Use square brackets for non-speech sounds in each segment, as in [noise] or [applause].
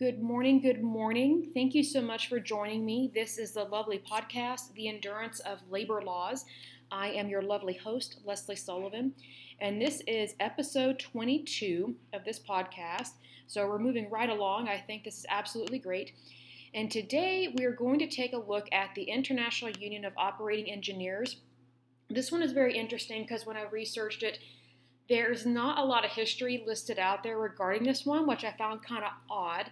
Good morning. Good morning. Thank you so much for joining me. This is the lovely podcast, The Endurance of Labor Laws. I am your lovely host, Lesley Sullivan, and this is episode 22 of this podcast. So we're moving right along. I think this is absolutely great. And today we are going to take a look at the International Union of Operating Engineers. This one is very interesting because when I researched it, there's not a lot of history listed out there regarding this one, which I found kind of odd.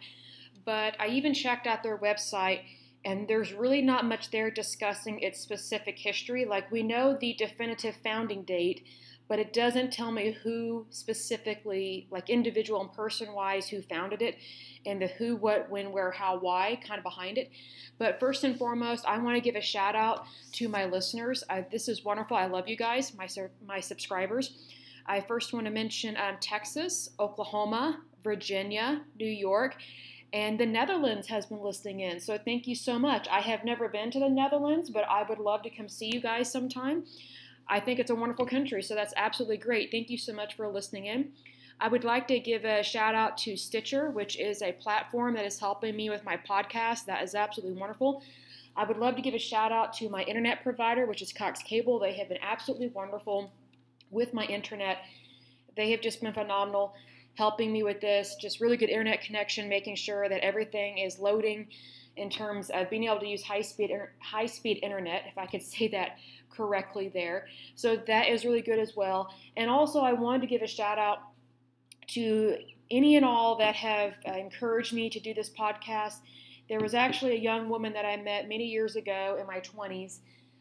But I even checked out their website, and there's really not much there discussing its specific history. Like, we know the definitive founding date, but it doesn't tell me who specifically, like individual and person wise, who founded it and the who, what, when, where, how, why kind of behind it. But first and foremost, I want to give a shout out to my listeners. I, this is wonderful. I love you guys, my, my subscribers. I first want to mention um, Texas, Oklahoma, Virginia, New York, and the Netherlands has been listening in. So thank you so much. I have never been to the Netherlands, but I would love to come see you guys sometime. I think it's a wonderful country, so that's absolutely great. Thank you so much for listening in. I would like to give a shout out to Stitcher, which is a platform that is helping me with my podcast. That is absolutely wonderful. I would love to give a shout out to my internet provider, which is Cox Cable. They have been absolutely wonderful with my internet. They have just been phenomenal helping me with this. Just really good internet connection, making sure that everything is loading in terms of being able to use high speed high speed internet, if I could [laughs] say that correctly there. So that is really good as well. And also, I wanted to give a shout out to any and all that have uh, encouraged me to do this podcast. There was actually a young woman that I met many years ago in my 20s.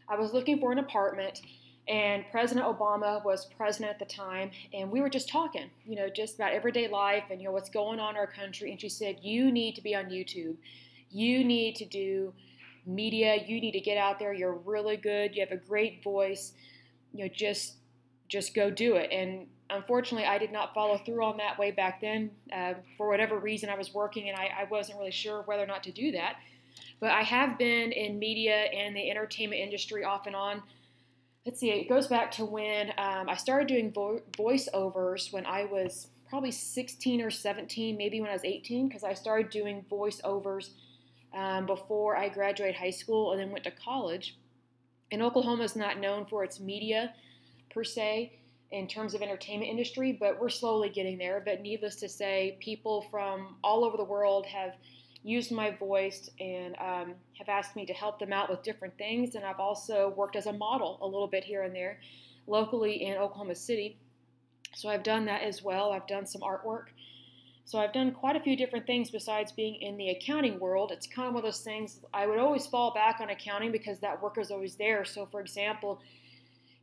I was looking for an apartment and President Obama was president at the time, and we were just talking, you know, just about everyday life and you know what's going on in our country. And she said, "You need to be on YouTube. You need to do media. You need to get out there. You're really good. You have a great voice. You know, just just go do it." And unfortunately, I did not follow through on that way back then. Uh, for whatever reason, I was working, and I, I wasn't really sure whether or not to do that. But I have been in media and the entertainment industry off and on let's see, it goes back to when um, I started doing vo- voiceovers when I was probably 16 or 17, maybe when I was 18, because I started doing voiceovers um, before I graduated high school and then went to college. And Oklahoma is not known for its media per se in terms of entertainment industry, but we're slowly getting there. But needless to say, people from all over the world have used my voice and um, have asked me to help them out with different things. And I've also worked as a model a little bit here and there locally in Oklahoma City. So I've done that as well. I've done some artwork. So I've done quite a few different things besides being in the accounting world. It's kind of one of those things I would always fall back on accounting because that work is always there. So for example,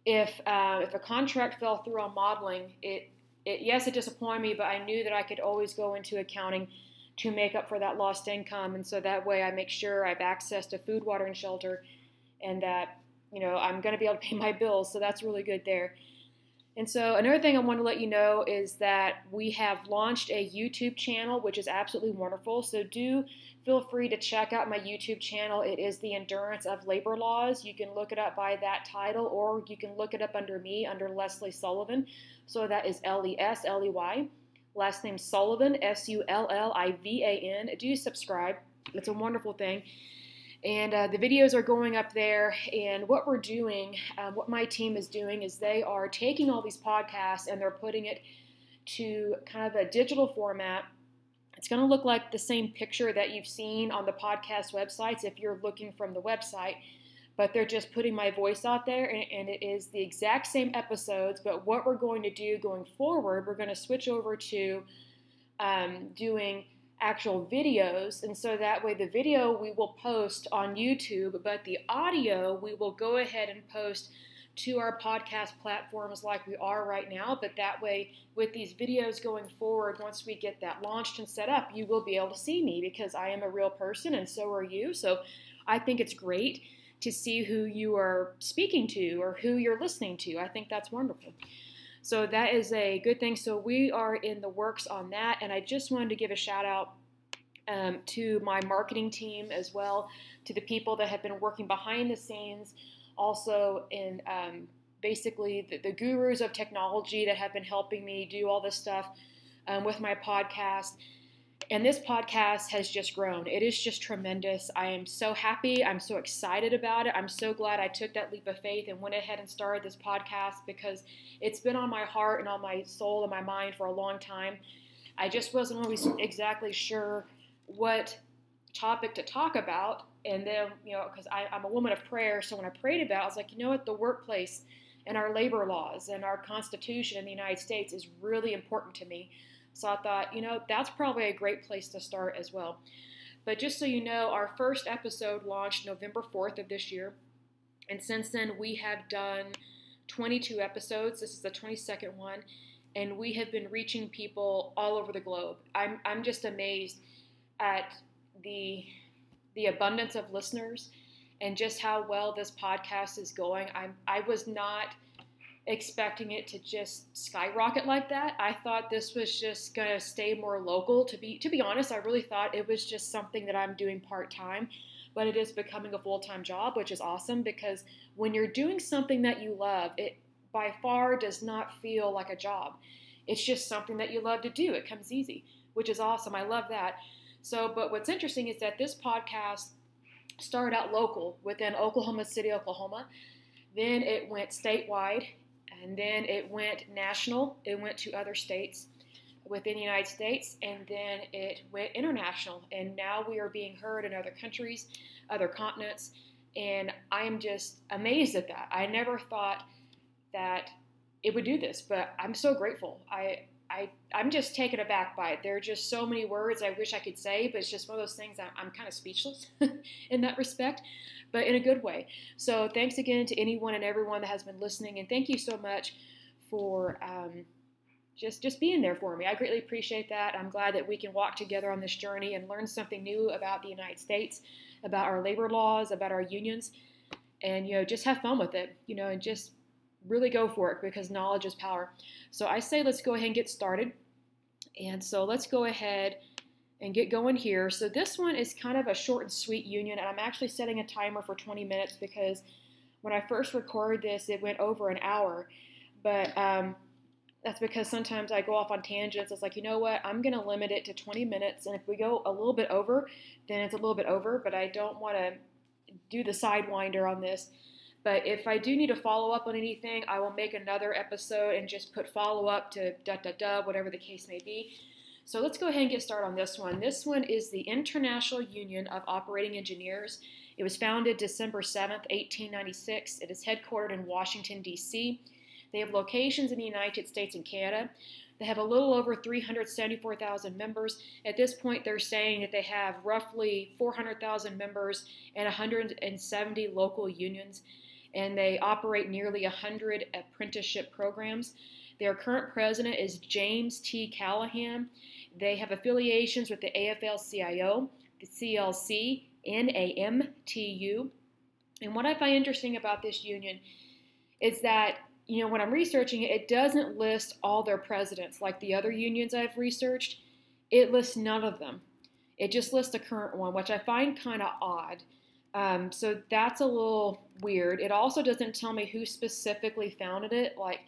if uh, if a contract fell through on modeling, it, it yes it disappointed me, but I knew that I could always go into accounting to make up for that lost income. And so that way I make sure I have access to food, water, and shelter and that, you know, I'm going to be able to pay my bills. So that's really good there. And so another thing I want to let you know is that we have launched a YouTube channel, which is absolutely wonderful. So do feel free to check out my YouTube channel. It is The Endurance of Labor Laws. You can look it up by that title, or you can look it up under me, under Lesley Sullivan. So that is L E S L E Y. Last name Sullivan, S U L L I V A N. Do subscribe. It's a wonderful thing. And uh, the videos are going up there. And what we're doing, um, what my team is doing, is they are taking all these podcasts and they're putting it to kind of a digital format. It's going to look like the same picture that you've seen on the podcast websites if you're looking from the website but they're just putting my voice out there and, and, it is the exact same episodes but what we're going to do going forward we're going to switch over to um, doing actual videos and so that way the video we will post on youtube but the audio we will go ahead and post to our podcast platforms like we are right now but that way with these videos going forward once we get that launched and set up you will be able to see me because i am a real person and so are you so i think it's great to see who you are speaking to or who you're listening to. I think that's wonderful. So that is a good thing. So we are in the works on that, and I just wanted to give a shout out um, to my marketing team as well, to the people that have been working behind the scenes, also in um, basically the, the, gurus of technology that have been helping me do all this stuff um, with my podcast. And this podcast has just grown. It is just tremendous. I am so happy. I'm so excited about it. I'm so glad I took that leap of faith and went ahead and started this podcast because it's been on my heart and on my soul and my mind for a long time. I just wasn't always exactly sure what topic to talk about. And then, you know, because I'm a woman of prayer, so when I prayed about it, I was like, you know what, the workplace and our labor laws and our Constitution in the United States is really important to me. So I thought, you know, that's probably a great place to start as well. But just so you know, our first episode launched November 4th of this year. And since then, we have done 22 episodes. This is the 22nd one. And we have been reaching people all over the globe. I'm, I'm just amazed at the, the abundance of listeners and just how well this podcast is going. I, I was not expecting it to just skyrocket like that. I thought this was just going to stay more local. To be to be honest, I really thought it was just something that I'm doing part time, but it is becoming a full time job, which is awesome because when you're doing something that you love, it by far does not feel like a job. It's just something that you love to do. It comes easy, which is awesome. I love that. So, but what's interesting is that this podcast started out local within Oklahoma City, Oklahoma. Then it went statewide and then it went national, it went to other states within the United States, and then it went international. And now we are being heard in other countries, other continents, and I am just amazed at that. I never thought that it would do this, but I'm so grateful. I I, I'm just taken aback by it. There are just so many words I wish I could say, but it's just one of those things I'm, I'm kind of speechless [laughs] in that respect but in a good way. So thanks again to anyone and everyone that has been listening, and thank you so much for um, just just being there for me. I greatly appreciate that. I'm glad that we can walk together on this journey and learn something new about the United States, about our labor laws, about our unions, and you know just have fun with it. You know, and just really go for it because knowledge is power. So I say let's go ahead and get started. And so let's go ahead and get going here. So this one is kind of a short and sweet union, and I'm actually setting a timer for 20 minutes because when I first recorded this, it went over an hour. But um, that's because sometimes I go off on tangents. It's like, you know what, I'm going to limit it to 20 minutes, and if we go a little bit over, then it's a little bit over, but I don't want to do the sidewinder on this. But if I do need to follow up on anything, I will make another episode and just put follow up to da da da, whatever the case may be. So let's go ahead and get started on this one. This one is the International Union of Operating Engineers. It was founded December 7th, 1896. It is headquartered in Washington, D.C. They have locations in the United States and Canada. They have a little over 374,000 members. At this point, they're saying that they have roughly 400,000 members and 170 local unions, and they operate nearly 100 apprenticeship programs. Their current president is James T. Callahan. They have affiliations with the AFL CIO, the CLC, NABTU. And what I find interesting about this union is that, you know, when I'm researching it, it doesn't list all their presidents like the other unions I've researched. It lists none of them. It just lists the current one, which I find kind of odd. Um, so that's a little weird. It also doesn't tell me who specifically founded it. Like,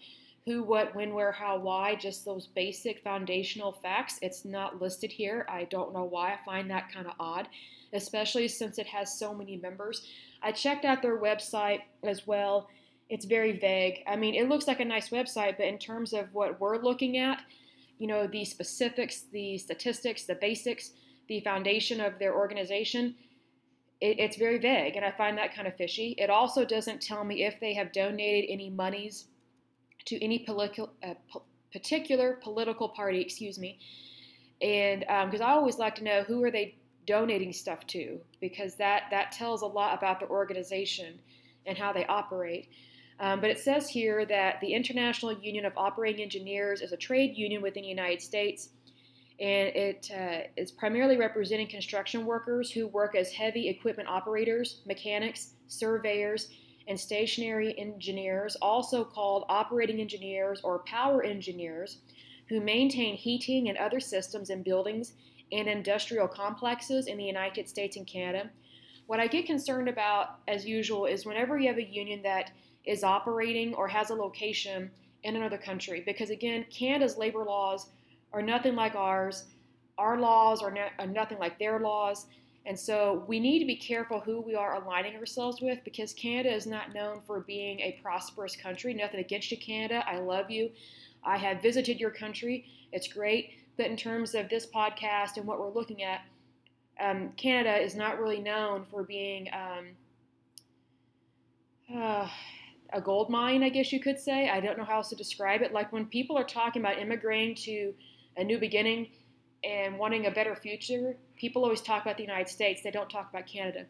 who, what, when, where, how, why, just those basic foundational facts. It's not listed here. I don't know why. I find that kind of odd, especially since it has so many members. I checked out their website as well. It's very vague. I mean, it looks like a nice website, but in terms of what we're looking at, you know, the specifics, the statistics, the basics, the foundation of their organization, it, it's very vague, and I find that kind of fishy. It also doesn't tell me if they have donated any monies to any political, uh, po- particular political party, excuse me. And because um, I always like to know who are they donating stuff to, because that, that tells a lot about the organization and how they operate. Um, but it says here that the International Union of Operating Engineers is a trade union within the United States, and it uh, is primarily representing construction workers who work as heavy equipment operators, mechanics, surveyors, and stationary engineers, also called operating engineers or power engineers, who maintain heating and other systems in buildings and industrial complexes in the United States and Canada. What I get concerned about, as usual, is whenever you have a union that is operating or has a location in another country, because again, Canada's labor laws are nothing like ours. our laws are, no, are nothing like their laws. And so we need to be careful who we are aligning ourselves with because Canada is not known for being a prosperous country. Nothing against you, Canada. I love you. I have visited your country. It's great. But in terms of this podcast and what we're looking at, um, Canada is not really known for being um, uh, a gold mine, I guess you could say. I don't know how else to describe it. Like when people are talking about immigrating to a new beginning and wanting a better future, people always talk about the United States. They don't talk about Canada.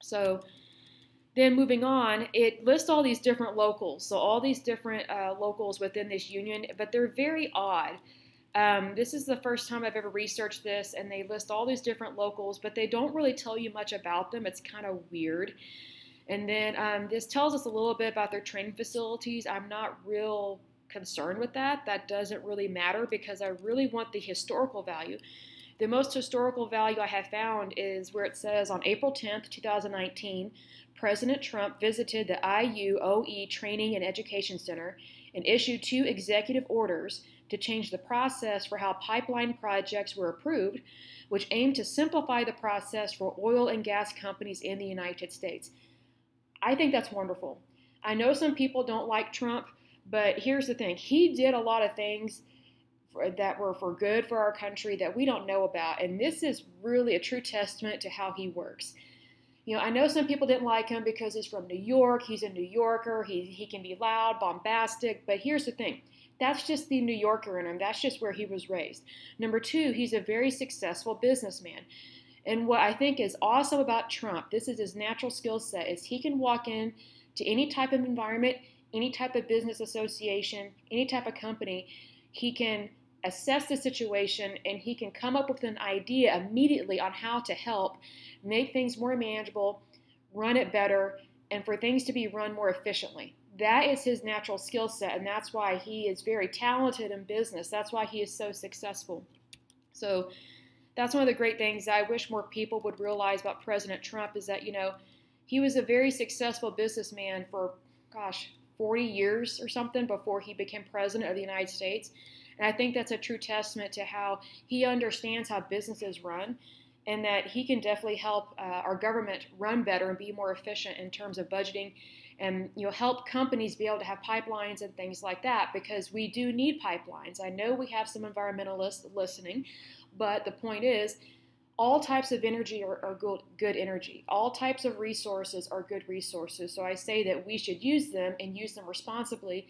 So then moving on, it lists all these different locals. So all these different uh, locals within this union, but they're very odd. Um, this is the first time I've ever researched this, and they list all these different locals, but they don't really tell you much about them. It's kind of weird. And then um, this tells us a little bit about their training facilities. I'm not real concerned with that. That doesn't really matter because I really want the historical value. The most historical value I have found is where it says on April 10th, 2019, President Trump visited the IUOE Training and Education Center and issued two executive orders to change the process for how pipeline projects were approved, which aimed to simplify the process for oil and gas companies in the United States. I think that's wonderful. I know some people don't like Trump, but here's the thing he did a lot of things for, that were for good for our country that we don't know about. And this is really a true testament to how he works. You know, I know some people didn't like him because he's from New York, he's a New Yorker, he, he can be loud, bombastic, but here's the thing that's just the New Yorker in him. That's just where he was raised. Number two, he's a very successful businessman. And what I think is awesome about Trump, this is his natural skill set, is he can walk in to any type of environment, any type of business association, any type of company. He can assess the situation and he can come up with an idea immediately on how to help make things more manageable, run it better, and for things to be run more efficiently. That is his natural skill set, and that's why he is very talented in business. That's why he is so successful. So, that's one of the great things I wish more people would realize about President Trump is that, you know, he was a very successful businessman for, gosh, 40 years or something before he became president of the United States. And I think that's a true testament to how he understands how businesses run and that he can definitely help uh, our government run better and be more efficient in terms of budgeting and you know help companies be able to have pipelines and things like that because we do need pipelines. I know we have some environmentalists listening, but the point is, all types of energy are, are good, good energy. All types of resources are good resources. So I say that we should use them and use them responsibly.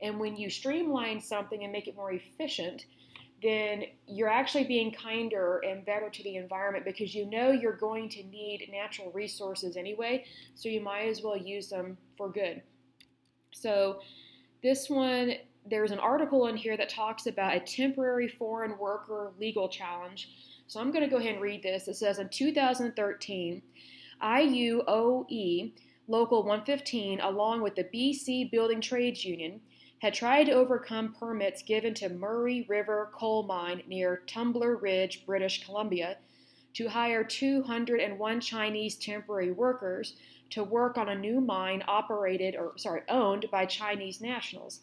And when you streamline something and make it more efficient, then you're actually being kinder and better to the environment because you know you're going to need natural resources anyway, so you might as well use them for good. So, this one there's an article in here that talks about a temporary foreign worker legal challenge. So I'm going to go ahead and read this. It says in 2013, IUOE Local 115, along with the BC Building Trades Union, had tried to overcome permits given to Murray River Coal Mine near Tumbler Ridge, British Columbia, to hire 201 Chinese temporary workers to work on a new mine operated or sorry, owned by Chinese nationals.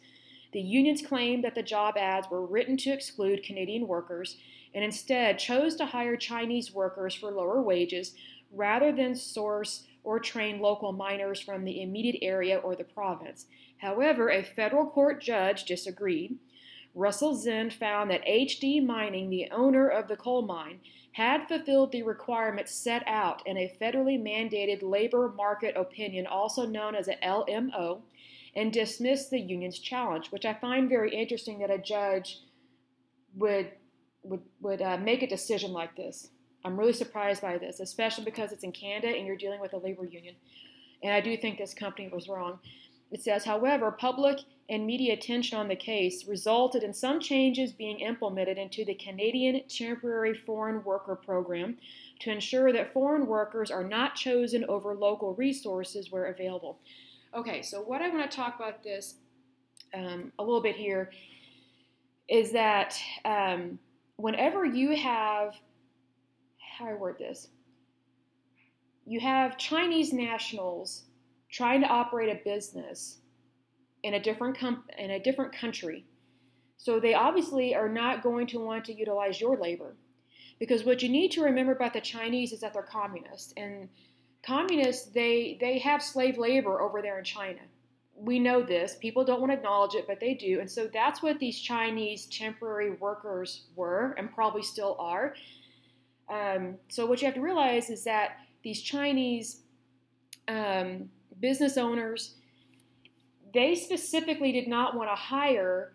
The unions claimed that the job ads were written to exclude Canadian workers and instead chose to hire Chinese workers for lower wages rather than source or train local miners from the immediate area or the province. However, a federal court judge disagreed. Russell Zinn found that HD Mining, the owner of the coal mine, had fulfilled the requirements set out in a federally mandated labor market opinion, also known as a LMO, and dismiss the union's challenge, which I find very interesting that a judge would would would uh, make a decision like this. I'm really surprised by this, especially because it's in Canada and you're dealing with a labor union. And I do think this company was wrong. It says, however, public and media attention on the case resulted in some changes being implemented into the Canadian Temporary Foreign Worker Program to ensure that foreign workers are not chosen over local resources where available. Okay, so what I want to talk about this um, a little bit here is that um, whenever you have, how do I word this? You have Chinese nationals trying to operate a business in a different com- in a different country. So they obviously are not going to want to utilize your labor. Because what you need to remember about the Chinese is that they're communists. And communists, they, they have slave labor over there in China. We know this. People don't want to acknowledge it, but they do. And so that's what these Chinese temporary workers were and probably still are. Um, so what you have to realize is that these Chinese um, business owners, they specifically did not want to hire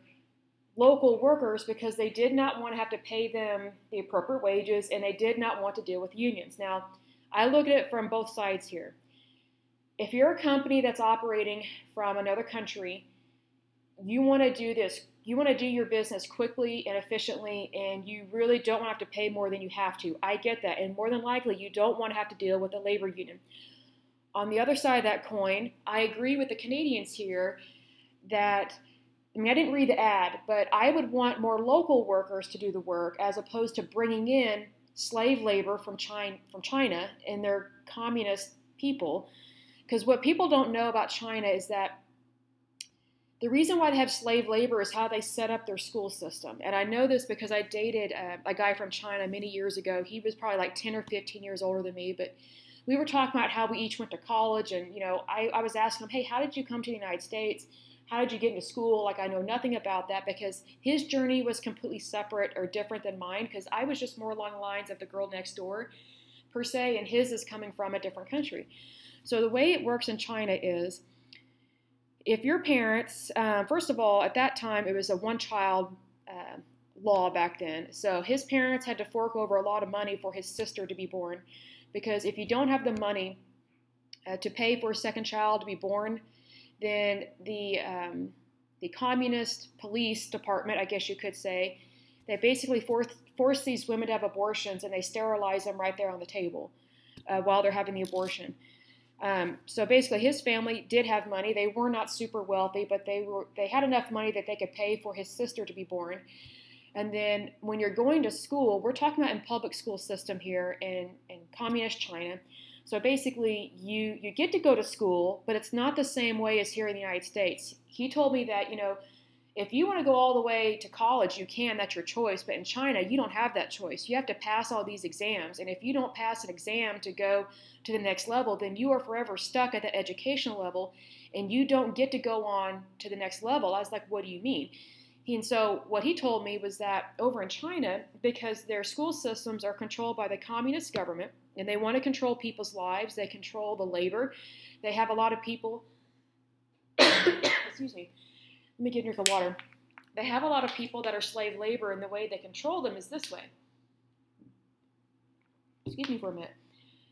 local workers because they did not want to have to pay them the appropriate wages and they did not want to deal with unions. Now, I look at it from both sides here. If you're a company that's operating from another country, you want to do this, you want to do your business quickly and efficiently, and you really don't want to have to pay more than you have to. I get that. And more than likely, you don't want to have to deal with a labor union. On the other side of that coin, I agree with the Canadians here that I mean, I didn't read the ad, but I would want more local workers to do the work as opposed to bringing in slave labor from China, from China and their communist people. Because what people don't know about China is that the reason why they have slave labor is how they set up their school system. And I know this because I dated a, a guy from China many years ago. He was probably like 10 or 15 years older than me, but we were talking about how we each went to college. And, you know, I, I was asking him, hey, how did you come to the United States? How did you get into school? Like, I know nothing about that because his journey was completely separate or different than mine because I was just more along the lines of the girl next door, per se, and his is coming from a different country. So, the way it works in China is if your parents, uh, first of all, at that time, it was a one child uh, law back then. So, his parents had to fork over a lot of money for his sister to be born because if you don't have the money uh, to pay for a second child to be born, then the um, the communist police department, I guess you could say, they basically force force these women to have abortions and they sterilize them right there on the table uh, while they're having the abortion. Um, so basically, his family did have money. They were not super wealthy, but they were they had enough money that they could pay for his sister to be born. And then when you're going to school, we're talking about in public school system here in, in communist China. So basically, you you get to go to school, but it's not the same way as here in the United States. He told me that you know, if you want to go all the way to college, you can. That's your choice. But in China, you don't have that choice. You have to pass all these exams, and if you don't pass an exam to go to the next level, then you are forever stuck at the educational level, and you don't get to go on to the next level. I was like, what do you mean? And so, what he told me was that over in China, because their school systems are controlled by the communist government, and they want to control people's lives. They control the labor. They have a lot of people. [coughs] excuse me. Let me get a drink of water. They have a lot of people that are slave labor, and the way they control them is this way. Excuse me for a minute.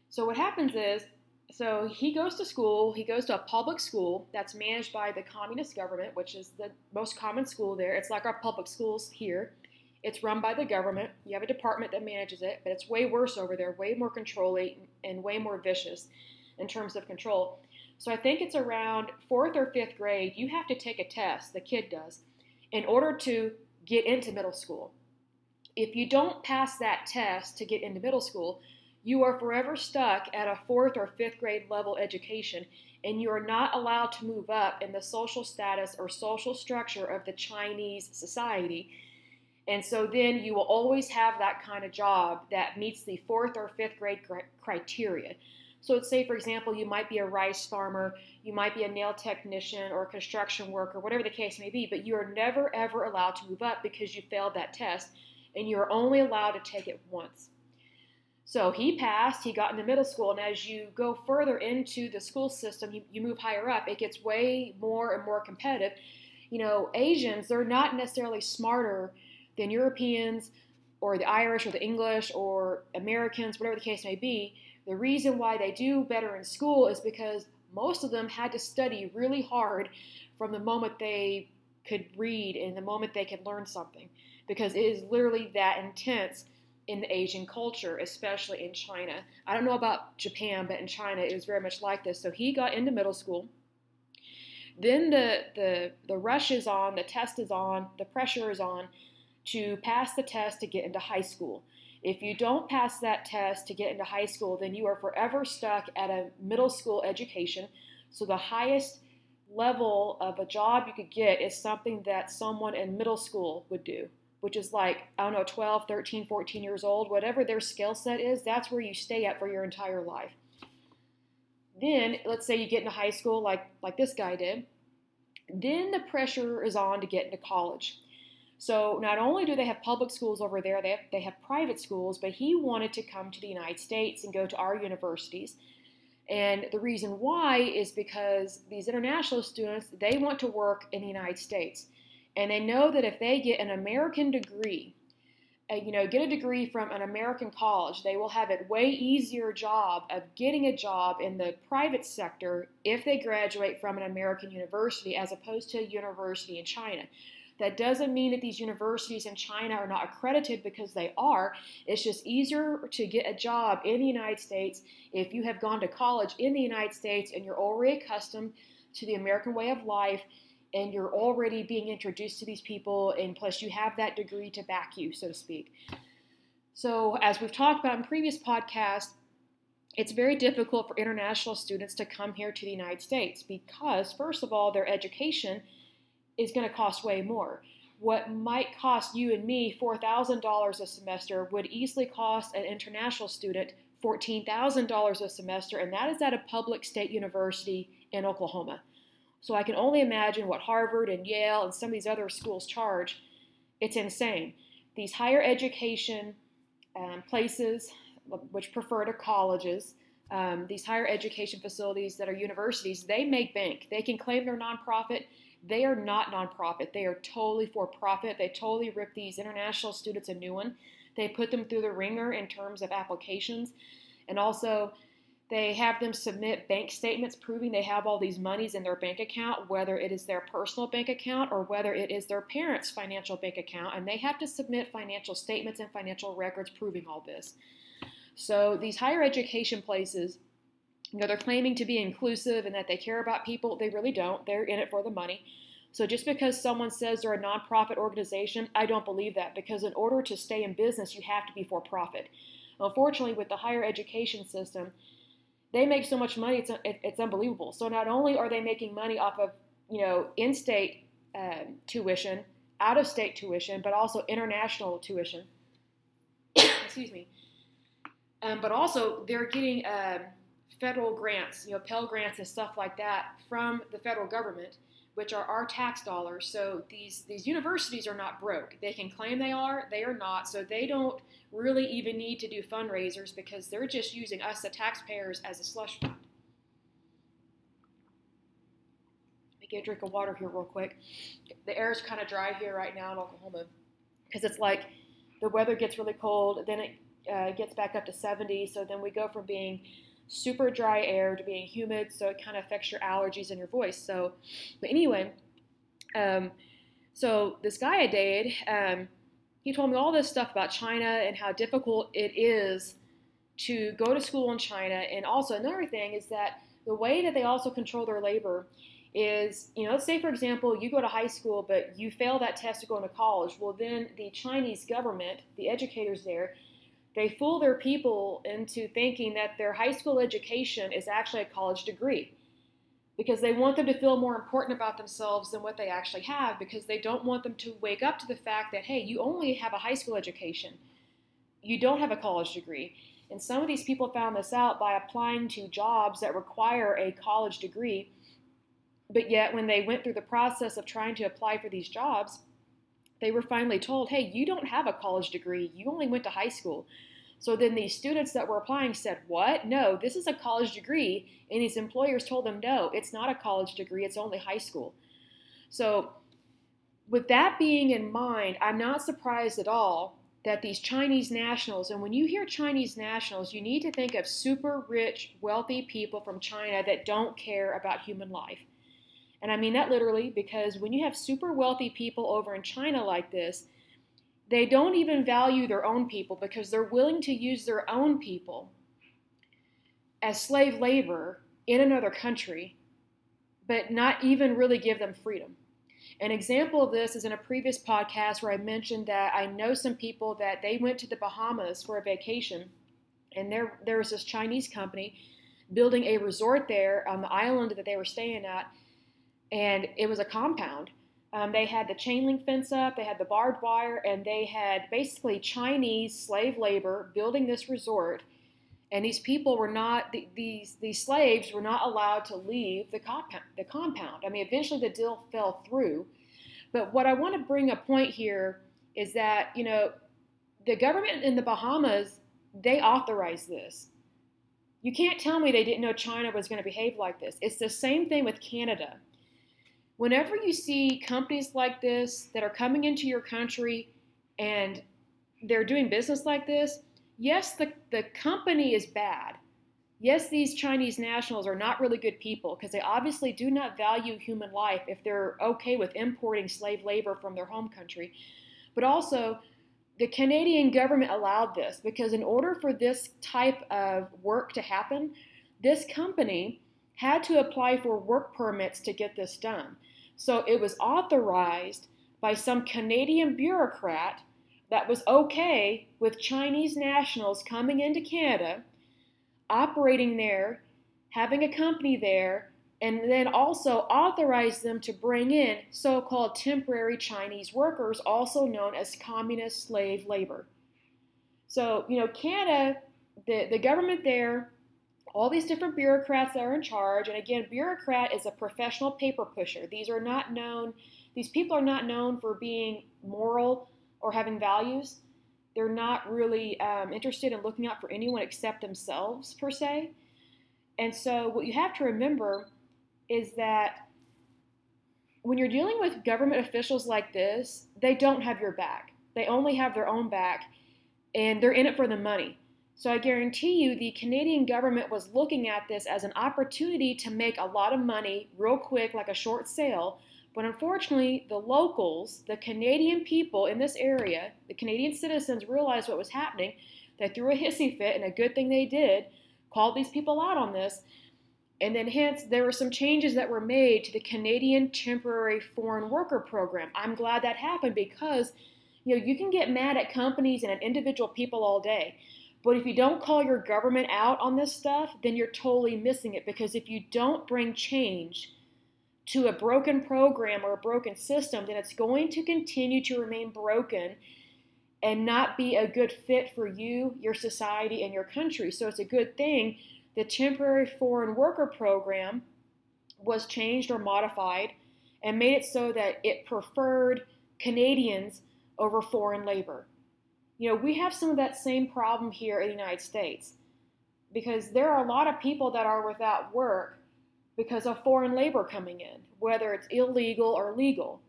So what happens is, so he goes to school. He goes to a public school that's managed by the communist government, which is the most common school there. It's like our public schools here. It's run by the government. You have a department that manages it, but it's way worse over there, way more controlling and way more vicious in terms of control. So I think it's around fourth or fifth grade, you have to take a test, the kid does, in order to get into middle school. If you don't pass that test to get into middle school, you are forever stuck at a fourth or fifth grade level education, and you are not allowed to move up in the social status or social structure of the Chinese society and so then you will always have that kind of job that meets the fourth or fifth grade criteria. So let's say, for example, you might be a rice farmer, you might be a nail technician or a construction worker, whatever the case may be, but you are never ever allowed to move up because you failed that test and you're only allowed to take it once. So he passed, he got into middle school, and as you go further into the school system, you, you move higher up, it gets way more and more competitive. You know, Asians, they're not necessarily smarter than Europeans or the Irish or the English or Americans, whatever the case may be, the reason why they do better in school is because most of them had to study really hard from the moment they could read and the moment they could learn something because it is literally that intense in the Asian culture, especially in China. I don't know about Japan, but in China it was very much like this. So he got into middle school. Then the the the rush is on, the test is on, the pressure is on, to pass the test to get into high school. If you don't pass that test to get into high school, then you are forever stuck at a middle school education. So the highest level of a job you could get is something that someone in middle school would do. Which is like, I don't know, 12, 13, 14 years old, whatever their skill set is, that's where you stay at for your entire life. Then, let's say you get into high school like, like this guy did, then the pressure is on to get into college. So not only do they have public schools over there, they have, they have private schools, but he wanted to come to the United States and go to our universities. And the reason why is because these international students, they want to work in the United States. And they know that if they get an American degree, uh, you know, get a degree from an American college, they will have a way easier job of getting a job in the private sector if they graduate from an American university as opposed to a university in China. That doesn't mean that these universities in China are not accredited because they are. It's just easier to get a job in the United States if you have gone to college in the United States and you're already accustomed to the American way of life and you're already being introduced to these people, and plus you have that degree to back you, so to speak. So, as we've talked about in previous podcasts, it's very difficult for international students to come here to the United States because, first of all, their education is going to cost way more. What might cost you and me $4,000 a semester would easily cost an international student $14,000 a semester, and that is at a public state university in Oklahoma. So I can only imagine what Harvard and Yale and some of these other schools charge. It's insane. These higher education um, places, which prefer to colleges, um, these higher education facilities that are universities, they make bank. They can claim they're nonprofit. They are not nonprofit. They are totally for profit. They totally rip these international students a new one. They put them through the ringer in terms of applications. And also, they have them submit bank statements proving they have all these monies in their bank account, whether it is their personal bank account or whether it is their parents' financial bank account. And they have to submit financial statements and financial records proving all this. So these higher education places, you know, they're claiming to be inclusive and that they care about people. They really don't. They're in it for the money. So just because someone says they're a nonprofit organization, I don't believe that because in order to stay in business, you have to be for profit. Unfortunately, with the higher education system, they make so much money, it's, it's unbelievable. So not only are they making money off of, you know, in-state um, tuition, out-of-state tuition, but also international tuition. [coughs] Excuse me. Um, but also they're getting um, federal grants, you know, Pell grants and stuff like that from the federal government, which are our tax dollars. So these these universities are not broke. They can claim they are, they are not. So they don't really even need to do fundraisers because they're just using us, the taxpayers, as a slush fund. Let me get a drink of water here real quick. The air is kind of dry here right now in Oklahoma because it's like the weather gets really cold, then it uh, gets back up to 70. So then we go from being super dry air to being humid, so it kind of affects your allergies and your voice. So, but anyway, um, so this guy I dated, um, he told me all this stuff about China and how difficult it is to go to school in China. And also another thing is that the way that they also control their labor is, you know, let's say for example, you go to high school, but you fail that test to go into college. Well, then the Chinese government, the educators there, they fool their people into thinking that their high school education is actually a college degree because they want them to feel more important about themselves than what they actually have because they don't want them to wake up to the fact that, hey, you only have a high school education, you don't have a college degree. And some of these people found this out by applying to jobs that require a college degree. But yet, when they went through the process of trying to apply for these jobs, they were finally told, hey, you don't have a college degree, you only went to high school. So then these students that were applying said, What? No, this is a college degree. And these employers told them, No, it's not a college degree, it's only high school. So, with that being in mind, I'm not surprised at all that these Chinese nationals, and when you hear Chinese nationals, you need to think of super rich, wealthy people from China that don't care about human life. And I mean that literally because when you have super wealthy people over in China like this, they don't even value their own people because they're willing to use their own people as slave labor in another country, but not even really give them freedom. An example of this is in a previous podcast where I mentioned that I know some people that they went to the Bahamas for a vacation, and there there was this Chinese company building a resort there on the island that they were staying at, and it was a compound Um, they had the chain link fence up, they had the barbed wire, and they had basically Chinese slave labor building this resort. And these people were not these these slaves were not allowed to leave the compound. The compound. I mean, eventually the deal fell through. But what I want to bring a point here is that you know the government in the Bahamas they authorized this. You can't tell me they didn't know China was going to behave like this. It's the same thing with Canada. Whenever you see companies like this that are coming into your country and they're doing business like this, yes, the, the company is bad. Yes, these Chinese nationals are not really good people because they obviously do not value human life if they're okay with importing slave labor from their home country. But also, the Canadian government allowed this because, in order for this type of work to happen, this company had to apply for work permits to get this done. So it was authorized by some Canadian bureaucrat that was okay with Chinese nationals coming into Canada, operating there, having a company there, and then also authorized them to bring in so called temporary Chinese workers, also known as communist slave labor. So, you know, Canada, the, the government there, all these different bureaucrats that are in charge, and again, bureaucrat is a professional paper pusher. These are not known, these people are not known for being moral or having values. They're not really um, interested in looking out for anyone except themselves, per se. And so, what you have to remember is that when you're dealing with government officials like this, they don't have your back. They only have their own back, and they're in it for the money. So I guarantee you the Canadian government was looking at this as an opportunity to make a lot of money real quick, like a short sale. But unfortunately, the locals, the Canadian people in this area, the Canadian citizens realized what was happening. They threw a hissy fit, and a good thing they did, called these people out on this. And then, hence, there were some changes that were made to the Canadian Temporary Foreign Worker Program. I'm glad that happened because, you know, you can get mad at companies and at individual people all day. But if you don't call your government out on this stuff, then you're totally missing it because if you don't bring change to a broken program or a broken system, then it's going to continue to remain broken and not be a good fit for you, your society, and your country. So it's a good thing the temporary foreign worker program was changed or modified and made it so that it preferred Canadians over foreign labor. You know, we have some of that same problem here in the United States because there are a lot of people that are without work because of foreign labor coming in, whether it's illegal or legal.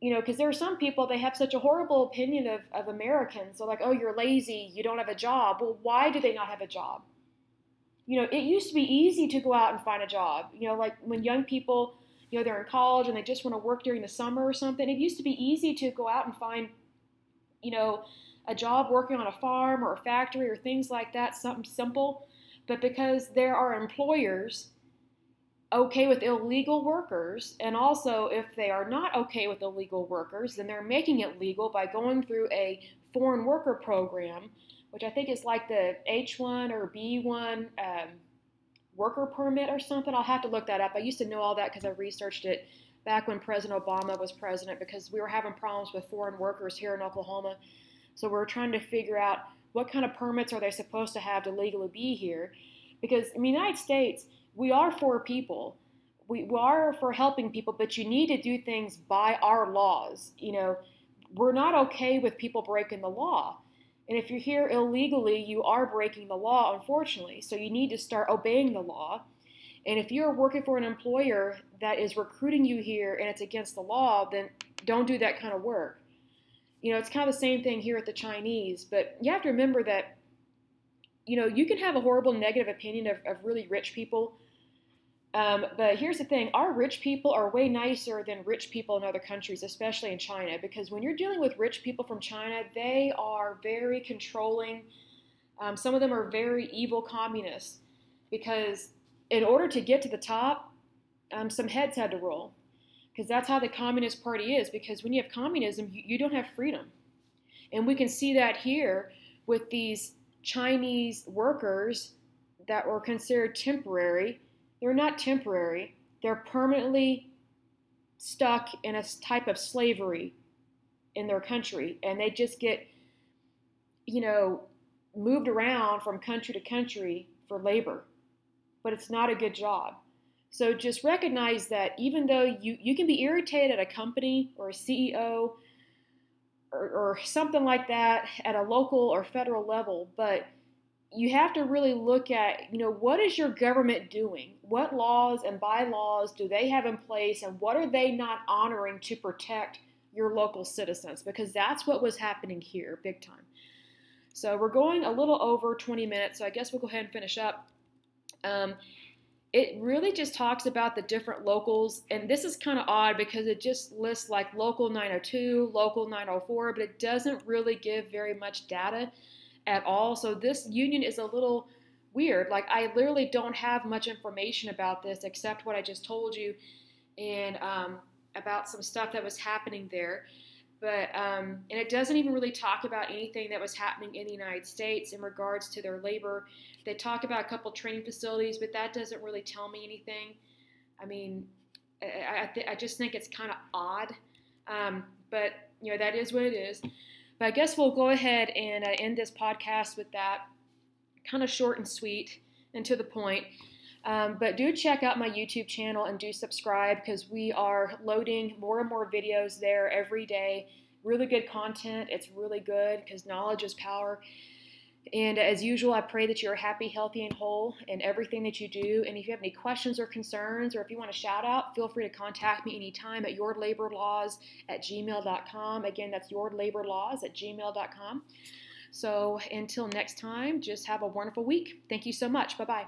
You know, because there are some people, they have such a horrible opinion of, of Americans. They're like, oh, you're lazy, you don't have a job. Well, why do they not have a job? you know, it used to be easy to go out and find a job. You know, like when young people, you know, they're in college and they just want to work during the summer or something. It used to be easy to go out and find, you know, a job working on a farm or a factory or things like that, something simple. But because there are employers okay with illegal workers, and also if they are not okay with illegal workers, then they're making it legal by going through a foreign worker program which I think is like the H1 or B1 um, worker permit or something. I'll have to look that up. I used to know all that because I researched it back when President Obama was president because we were having problems with foreign workers here in Oklahoma. So we are trying to figure out what kind of permits are they supposed to have to legally be here. Because in the United States, we are for people. We, we are for helping people, but you need to do things by our laws. You know, we're not okay with people breaking the law. And if you're here illegally, you are breaking the law, unfortunately. So you need to start obeying the law. And if you're working for an employer that is recruiting you here and it's against the law, then don't do that kind of work. You know, it's kind of the same thing here at the Chinese, but you have to remember that, you know, you can have a horrible negative opinion of, of really rich people um, but here's the thing our rich people are way nicer than rich people in other countries, especially in China, because when you're dealing with rich people from China, they are very controlling. Um, some of them are very evil communists because in order to get to the top, um, some heads had to roll. Because that's how the Communist Party is. Because when you have communism, you, you don't have freedom. And we can see that here with these Chinese workers that were considered temporary they're not temporary, they're permanently stuck in a type of slavery in their country and they just get, you know, moved around from country to country for labor. But it's not a good job. So just recognize that even though you, you can be irritated at a company or a CEO or, or something like that at a local or federal level, but you have to really look at, you know, what is your government doing? What laws and bylaws do they have in place and what are they not honoring to protect your local citizens? Because that's what was happening here, big time. So we're going a little over 20 minutes, so I guess we'll go ahead and finish up. Um, it really just talks about the different locals, and this is kind of odd because it just lists like local 902, local 904, but it doesn't really give very much data at all. So this union is a little weird. Like I literally don't have much information about this except what I just told you, and um, about some stuff that was happening there. But um, and it doesn't even really talk about anything that was happening in the United States in regards to their labor. They talk about a couple training facilities, but that doesn't really tell me anything. I mean, I, I, th- I just think it's kind of odd. Um, but you know that is what it is. But I guess we'll go ahead and uh, end this podcast with that. Kind of short and sweet and to the point. Um, but do check out my YouTube channel and do subscribe because we are loading more and more videos there every day. Really good content. It's really good because knowledge is power. And as usual, I pray that you're happy, healthy, and whole in everything that you do. And if you have any questions or concerns, or if you want to shout out, feel free to contact me anytime at yourlaborlaws at gmail.com. Again, that's yourlaborlaws at gmail.com. So until next time, just have a wonderful week. Thank you so much. Bye bye.